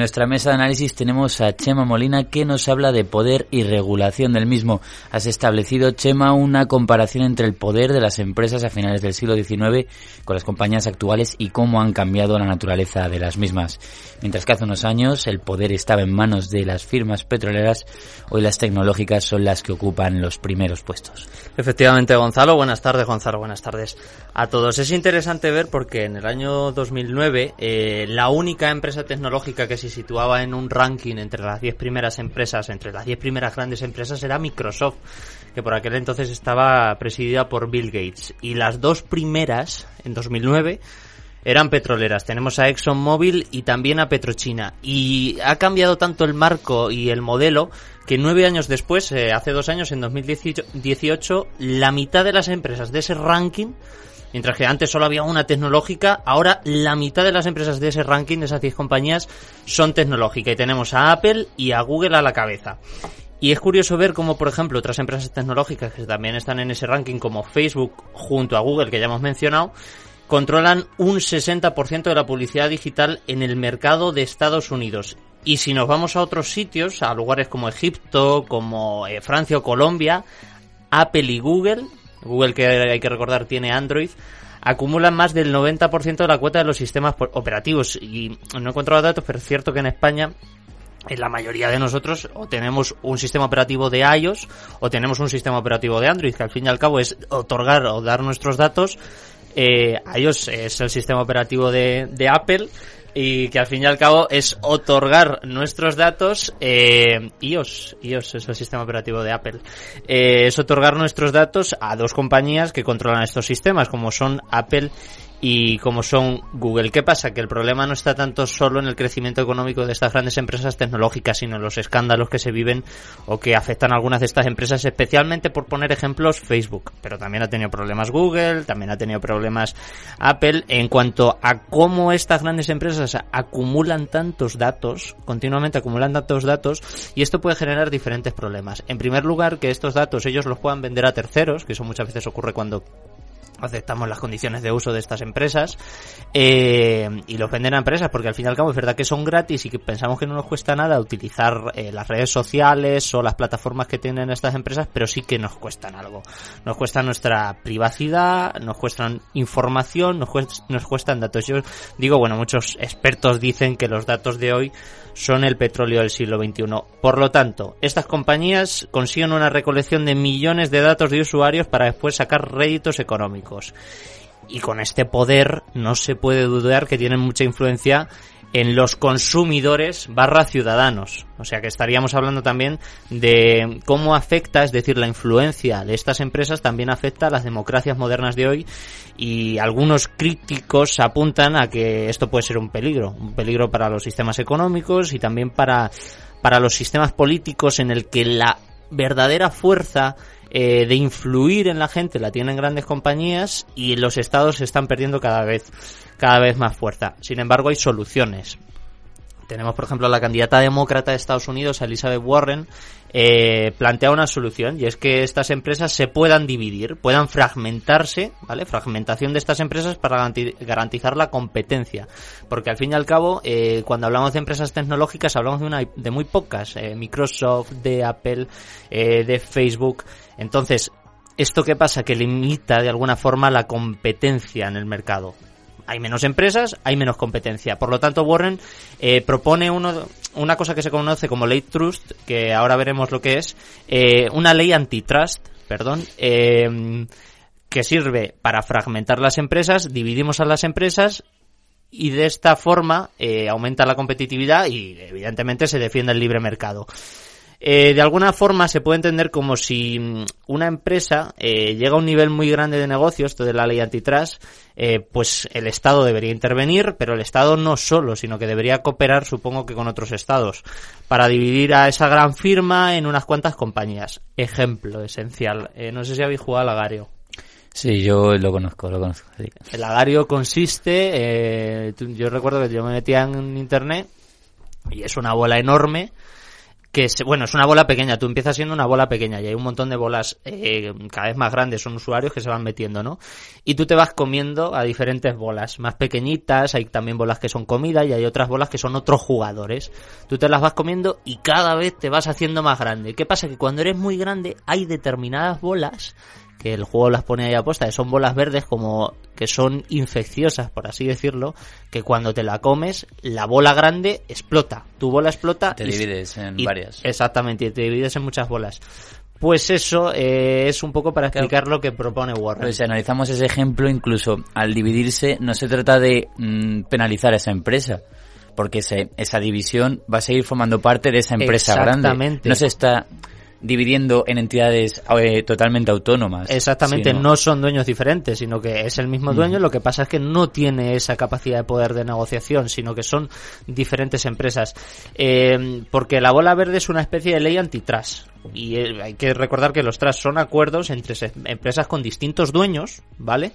nuestra mesa de análisis tenemos a Chema Molina que nos habla de poder y regulación del mismo. Has establecido, Chema, una comparación entre el poder de las empresas a finales del siglo XIX con las compañías actuales y cómo han cambiado la naturaleza de las mismas. Mientras que hace unos años el poder estaba en manos de las firmas petroleras, hoy las tecnológicas son las que ocupan los primeros puestos. Efectivamente, Gonzalo. Buenas tardes, Gonzalo. Buenas tardes a todos. Es interesante ver porque en el año 2009 eh, la única empresa tecnológica que se situaba en un ranking entre las 10 primeras empresas, entre las 10 primeras grandes empresas, era Microsoft, que por aquel entonces estaba presidida por Bill Gates. Y las dos primeras, en 2009, eran petroleras. Tenemos a ExxonMobil y también a Petrochina. Y ha cambiado tanto el marco y el modelo que nueve años después, eh, hace dos años, en 2018, la mitad de las empresas de ese ranking Mientras que antes solo había una tecnológica, ahora la mitad de las empresas de ese ranking, de esas 10 compañías, son tecnológicas. Y tenemos a Apple y a Google a la cabeza. Y es curioso ver cómo, por ejemplo, otras empresas tecnológicas que también están en ese ranking, como Facebook junto a Google, que ya hemos mencionado, controlan un 60% de la publicidad digital en el mercado de Estados Unidos. Y si nos vamos a otros sitios, a lugares como Egipto, como eh, Francia o Colombia, Apple y Google Google, que hay que recordar, tiene Android, acumulan más del 90% de la cuota de los sistemas operativos. Y no he encontrado datos, pero es cierto que en España en la mayoría de nosotros o tenemos un sistema operativo de iOS o tenemos un sistema operativo de Android, que al fin y al cabo es otorgar o dar nuestros datos. Eh, iOS es el sistema operativo de Apple y que al fin y al cabo es otorgar nuestros datos eh, iOS iOS es el sistema operativo de Apple. Eh, es otorgar nuestros datos a dos compañías que controlan estos sistemas como son Apple y como son Google. ¿Qué pasa? Que el problema no está tanto solo en el crecimiento económico de estas grandes empresas tecnológicas, sino en los escándalos que se viven o que afectan a algunas de estas empresas, especialmente por poner ejemplos Facebook. Pero también ha tenido problemas Google, también ha tenido problemas Apple en cuanto a cómo estas grandes empresas acumulan tantos datos, continuamente acumulan tantos datos, y esto puede generar diferentes problemas. En primer lugar, que estos datos ellos los puedan vender a terceros, que eso muchas veces ocurre cuando aceptamos las condiciones de uso de estas empresas eh, y los venden a empresas porque al fin y al cabo es verdad que son gratis y que pensamos que no nos cuesta nada utilizar eh, las redes sociales o las plataformas que tienen estas empresas pero sí que nos cuestan algo. Nos cuesta nuestra privacidad nos cuestan información nos, nos cuestan datos. Yo digo bueno muchos expertos dicen que los datos de hoy son el petróleo del siglo XXI. Por lo tanto, estas compañías consiguen una recolección de millones de datos de usuarios para después sacar réditos económicos. Y con este poder no se puede dudar que tienen mucha influencia en los consumidores barra ciudadanos. O sea que estaríamos hablando también de cómo afecta, es decir, la influencia de estas empresas también afecta a las democracias modernas de hoy y algunos críticos apuntan a que esto puede ser un peligro, un peligro para los sistemas económicos y también para, para los sistemas políticos en el que la verdadera fuerza eh, de influir en la gente la tienen grandes compañías y los estados se están perdiendo cada vez cada vez más fuerza. Sin embargo, hay soluciones. Tenemos, por ejemplo, la candidata demócrata de Estados Unidos, Elizabeth Warren, eh, plantea una solución y es que estas empresas se puedan dividir, puedan fragmentarse, ¿vale? Fragmentación de estas empresas para garantizar la competencia. Porque al fin y al cabo, eh, cuando hablamos de empresas tecnológicas, hablamos de, una, de muy pocas. Eh, Microsoft, de Apple, eh, de Facebook. Entonces, ¿esto qué pasa? Que limita de alguna forma la competencia en el mercado hay menos empresas, hay menos competencia. Por lo tanto, Warren eh, propone uno, una cosa que se conoce como ley trust, que ahora veremos lo que es, eh, una ley antitrust, perdón, eh, que sirve para fragmentar las empresas, dividimos a las empresas y de esta forma aumenta la competitividad y evidentemente se defiende el libre mercado. Eh, de alguna forma se puede entender como si mm, una empresa eh, llega a un nivel muy grande de negocios, esto de la ley antitrust, eh, pues el Estado debería intervenir, pero el Estado no solo, sino que debería cooperar, supongo que con otros Estados, para dividir a esa gran firma en unas cuantas compañías. Ejemplo esencial. no sé si habéis jugado al agario. Sí, yo lo conozco, lo conozco. El agario consiste, yo recuerdo que yo me metía en internet y es una bola enorme que bueno, es una bola pequeña, tú empiezas siendo una bola pequeña y hay un montón de bolas eh, cada vez más grandes, son usuarios que se van metiendo, ¿no? Y tú te vas comiendo a diferentes bolas, más pequeñitas, hay también bolas que son comida y hay otras bolas que son otros jugadores. Tú te las vas comiendo y cada vez te vas haciendo más grande. ¿Qué pasa? Que cuando eres muy grande hay determinadas bolas que el juego las pone ahí a posta, son bolas verdes como que son infecciosas, por así decirlo, que cuando te la comes, la bola grande explota. Tu bola explota. Te divides en varias. Exactamente, te divides en muchas bolas. Pues eso eh, es un poco para explicar lo que propone Warren. Pues si analizamos ese ejemplo, incluso al dividirse, no se trata de mm, penalizar a esa empresa, porque esa división va a seguir formando parte de esa empresa grande. No se está dividiendo en entidades eh, totalmente autónomas. Exactamente, no son dueños diferentes, sino que es el mismo dueño, lo que pasa es que no tiene esa capacidad de poder de negociación, sino que son diferentes empresas. Eh, porque la bola verde es una especie de ley antitrust. Y eh, hay que recordar que los trust son acuerdos entre empresas con distintos dueños, ¿vale?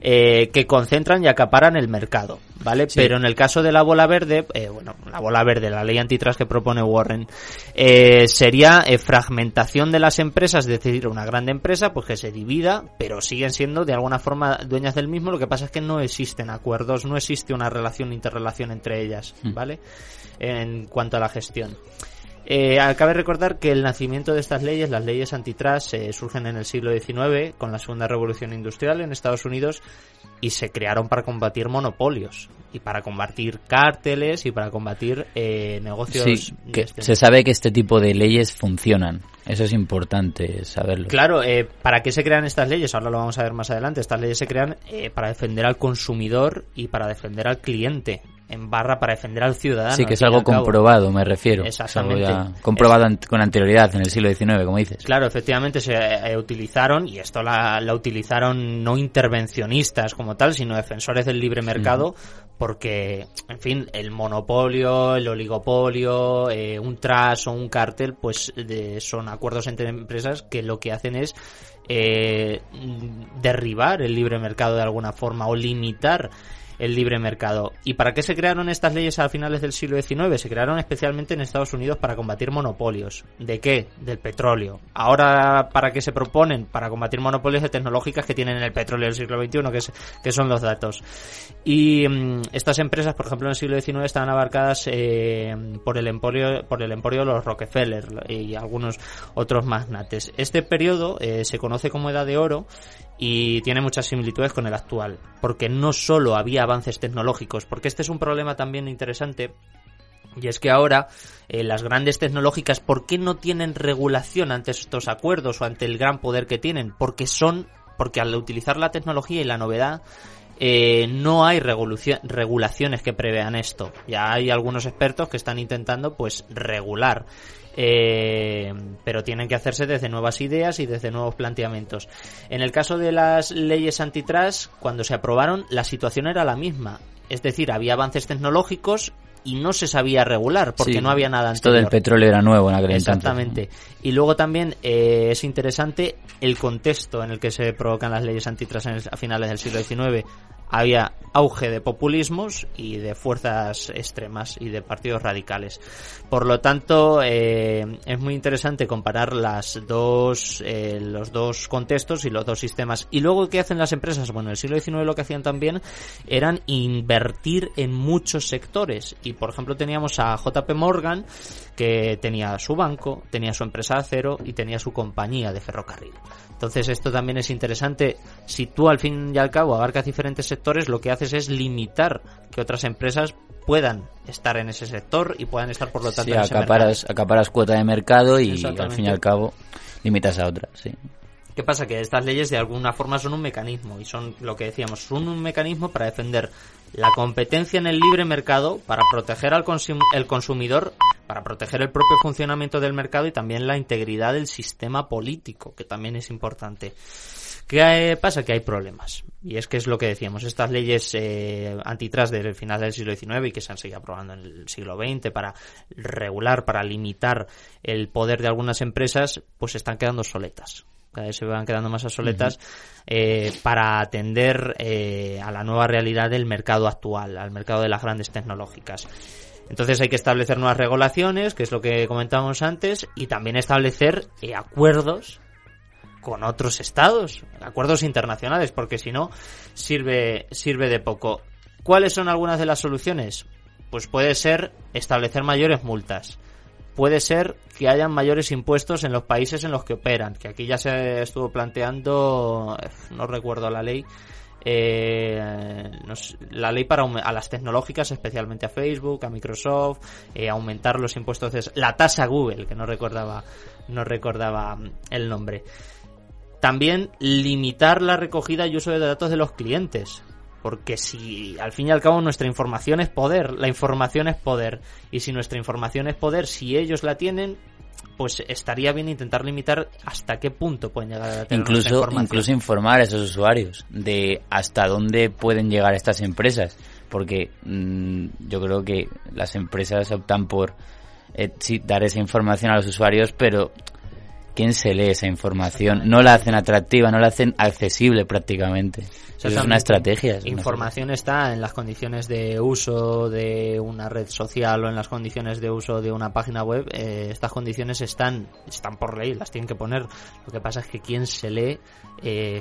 Eh, que concentran y acaparan el mercado, ¿vale? Pero en el caso de la bola verde, eh, bueno, la bola verde, la ley antitrust que propone Warren, eh, sería eh, fragmentación de las empresas, es decir, una grande empresa, pues que se divida, pero siguen siendo de alguna forma dueñas del mismo, lo que pasa es que no existen acuerdos, no existe una relación, interrelación entre ellas, hmm. ¿vale? En cuanto a la gestión. Eh, cabe recordar que el nacimiento de estas leyes, las leyes antitrust, eh, surgen en el siglo XIX con la segunda revolución industrial en Estados Unidos y se crearon para combatir monopolios y para combatir cárteles y para combatir eh, negocios. Sí, que este se sabe que este tipo de leyes funcionan. Eso es importante saberlo. Claro, eh, ¿para qué se crean estas leyes? Ahora lo vamos a ver más adelante. Estas leyes se crean eh, para defender al consumidor y para defender al cliente en barra para defender al ciudadano. Sí, que es algo comprobado, me refiero. Exactamente. comprobado con anterioridad en el siglo XIX, como dices. Claro, efectivamente se eh, utilizaron, y esto la, utilizaron no intervencionistas como tal, sino defensores del libre mercado, porque, en fin, el monopolio, el oligopolio, eh, un tras o un cártel, pues son acuerdos entre empresas que lo que hacen es eh, derribar el libre mercado de alguna forma o limitar el libre mercado. ¿Y para qué se crearon estas leyes a finales del siglo XIX? Se crearon especialmente en Estados Unidos para combatir monopolios. ¿De qué? Del petróleo. Ahora, ¿para qué se proponen? Para combatir monopolios de tecnológicas que tienen el petróleo del siglo XXI, que, es, son los datos. Y mm, estas empresas, por ejemplo, en el siglo XIX estaban abarcadas eh, por el emporio por el emporio de los Rockefeller y algunos otros magnates. Este periodo eh, se conoce como Edad de Oro y tiene muchas similitudes con el actual, porque no solo había avances tecnológicos, porque este es un problema también interesante y es que ahora eh, las grandes tecnológicas, ¿por qué no tienen regulación ante estos acuerdos o ante el gran poder que tienen? Porque son, porque al utilizar la tecnología y la novedad, eh, no hay regulaciones que prevean esto. Ya hay algunos expertos que están intentando, pues, regular. Eh, pero tienen que hacerse desde nuevas ideas y desde nuevos planteamientos. En el caso de las leyes antitrust, cuando se aprobaron, la situación era la misma. Es decir, había avances tecnológicos y no se sabía regular porque no había nada anterior. Esto del petróleo era nuevo en aquel Exactamente. Y luego también eh, es interesante el contexto en el que se provocan las leyes antitrust a finales del siglo XIX había auge de populismos y de fuerzas extremas y de partidos radicales. Por lo tanto, eh, es muy interesante comparar las dos, eh, los dos contextos y los dos sistemas. Y luego, ¿qué hacen las empresas? Bueno, en el siglo XIX lo que hacían también eran invertir en muchos sectores. Y, por ejemplo, teníamos a JP Morgan, que tenía su banco, tenía su empresa de acero y tenía su compañía de ferrocarril. Entonces, esto también es interesante. Si tú, al fin y al cabo, abarcas diferentes sectores, lo que haces es limitar que otras empresas puedan estar en ese sector y puedan estar por lo tanto en acaparas, cuota de mercado y al fin y al cabo limitas a otras, sí. ¿Qué pasa? Que estas leyes de alguna forma son un mecanismo y son lo que decíamos, son un mecanismo para defender la competencia en el libre mercado, para proteger al el consumidor, para proteger el propio funcionamiento del mercado y también la integridad del sistema político, que también es importante. ¿Qué pasa? Que hay problemas. Y es que es lo que decíamos, estas leyes eh, antitrust del final del siglo XIX y que se han seguido aprobando en el siglo XX para regular, para limitar el poder de algunas empresas, pues están quedando soletas. Cada vez se van quedando más soletas eh, para atender eh, a la nueva realidad del mercado actual, al mercado de las grandes tecnológicas. Entonces hay que establecer nuevas regulaciones, que es lo que comentábamos antes, y también establecer eh, acuerdos con otros estados, acuerdos internacionales, porque si no, sirve, sirve de poco. ¿Cuáles son algunas de las soluciones? Pues puede ser establecer mayores multas. Puede ser que hayan mayores impuestos en los países en los que operan, que aquí ya se estuvo planteando, no recuerdo la ley, eh, la ley para a las tecnológicas, especialmente a Facebook, a Microsoft, eh, aumentar los impuestos, la tasa Google, que no recordaba, no recordaba el nombre. También limitar la recogida y uso de datos de los clientes. Porque si al fin y al cabo nuestra información es poder, la información es poder. Y si nuestra información es poder, si ellos la tienen, pues estaría bien intentar limitar hasta qué punto pueden llegar a tener incluso información. incluso informar a esos usuarios de hasta dónde pueden llegar estas empresas porque mm, yo creo que las empresas optan por eh, dar esa información a los usuarios pero ¿quién se lee esa información? No la hacen atractiva, no la hacen accesible prácticamente. es una estrategia. información está en las condiciones de uso de una red social o en las condiciones de uso de una página web. Eh, estas condiciones están, están por ley, las tienen que poner. Lo que pasa es que quién se lee eh,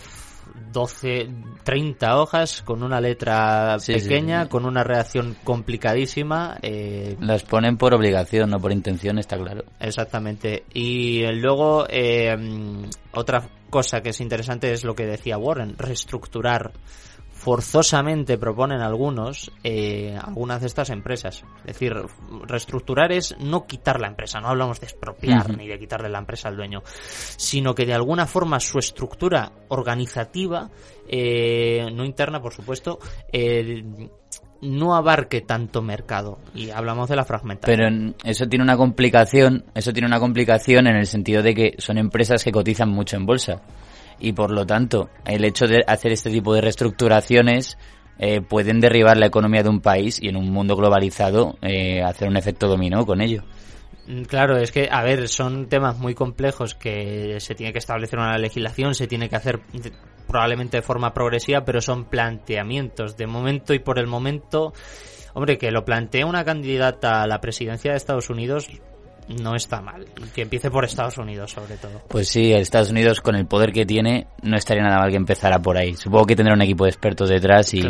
12, 30 hojas con una letra pequeña, con una redacción complicadísima. Eh, Las ponen por obligación, no por intención, está claro. Exactamente. Y luego, eh, otra cosa que es interesante es lo que decía Warren, reestructurar forzosamente proponen algunos eh, algunas de estas empresas. Es decir, reestructurar es no quitar la empresa, no hablamos de expropiar ni de quitarle la empresa al dueño, sino que de alguna forma su estructura organizativa, eh, no interna por supuesto, eh, no abarque tanto mercado y hablamos de la fragmentación. Pero eso tiene una complicación, eso tiene una complicación en el sentido de que son empresas que cotizan mucho en bolsa y por lo tanto el hecho de hacer este tipo de reestructuraciones eh, pueden derribar la economía de un país y en un mundo globalizado eh, hacer un efecto dominó con ello. Mm, claro, es que, a ver, son temas muy complejos que se tiene que establecer una legislación, se tiene que hacer probablemente de forma progresiva, pero son planteamientos de momento y por el momento. Hombre, que lo plantea una candidata a la presidencia de Estados Unidos no está mal. Que empiece por Estados Unidos, sobre todo. Pues sí, Estados Unidos, con el poder que tiene, no estaría nada mal que empezara por ahí. Supongo que tendrá un equipo de expertos detrás y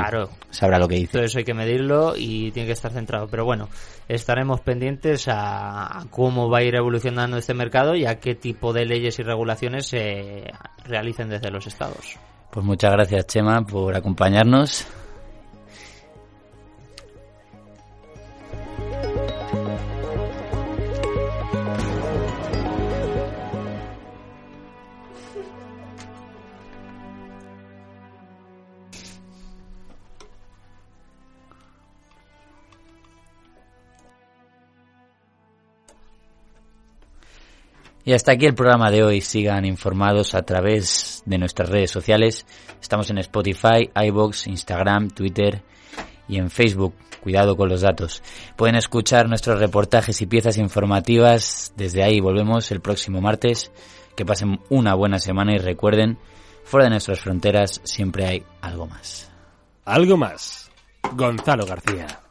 sabrá lo que dice. Todo eso hay que medirlo y tiene que estar centrado. Pero bueno, estaremos pendientes a, cómo va a ir evolucionando este mercado y a qué tipo de leyes y regulaciones se realicen desde los estados. Pues muchas gracias, Chema, por acompañarnos. Y hasta aquí el programa de hoy. Sigan informados a través de nuestras redes sociales. Estamos en Spotify, iBox, Instagram, Twitter y en Facebook. Cuidado con los datos. Pueden escuchar nuestros reportajes y piezas informativas. Desde ahí volvemos el próximo martes. Que pasen una buena semana y recuerden, fuera de nuestras fronteras siempre hay algo más. Algo más. Gonzalo García.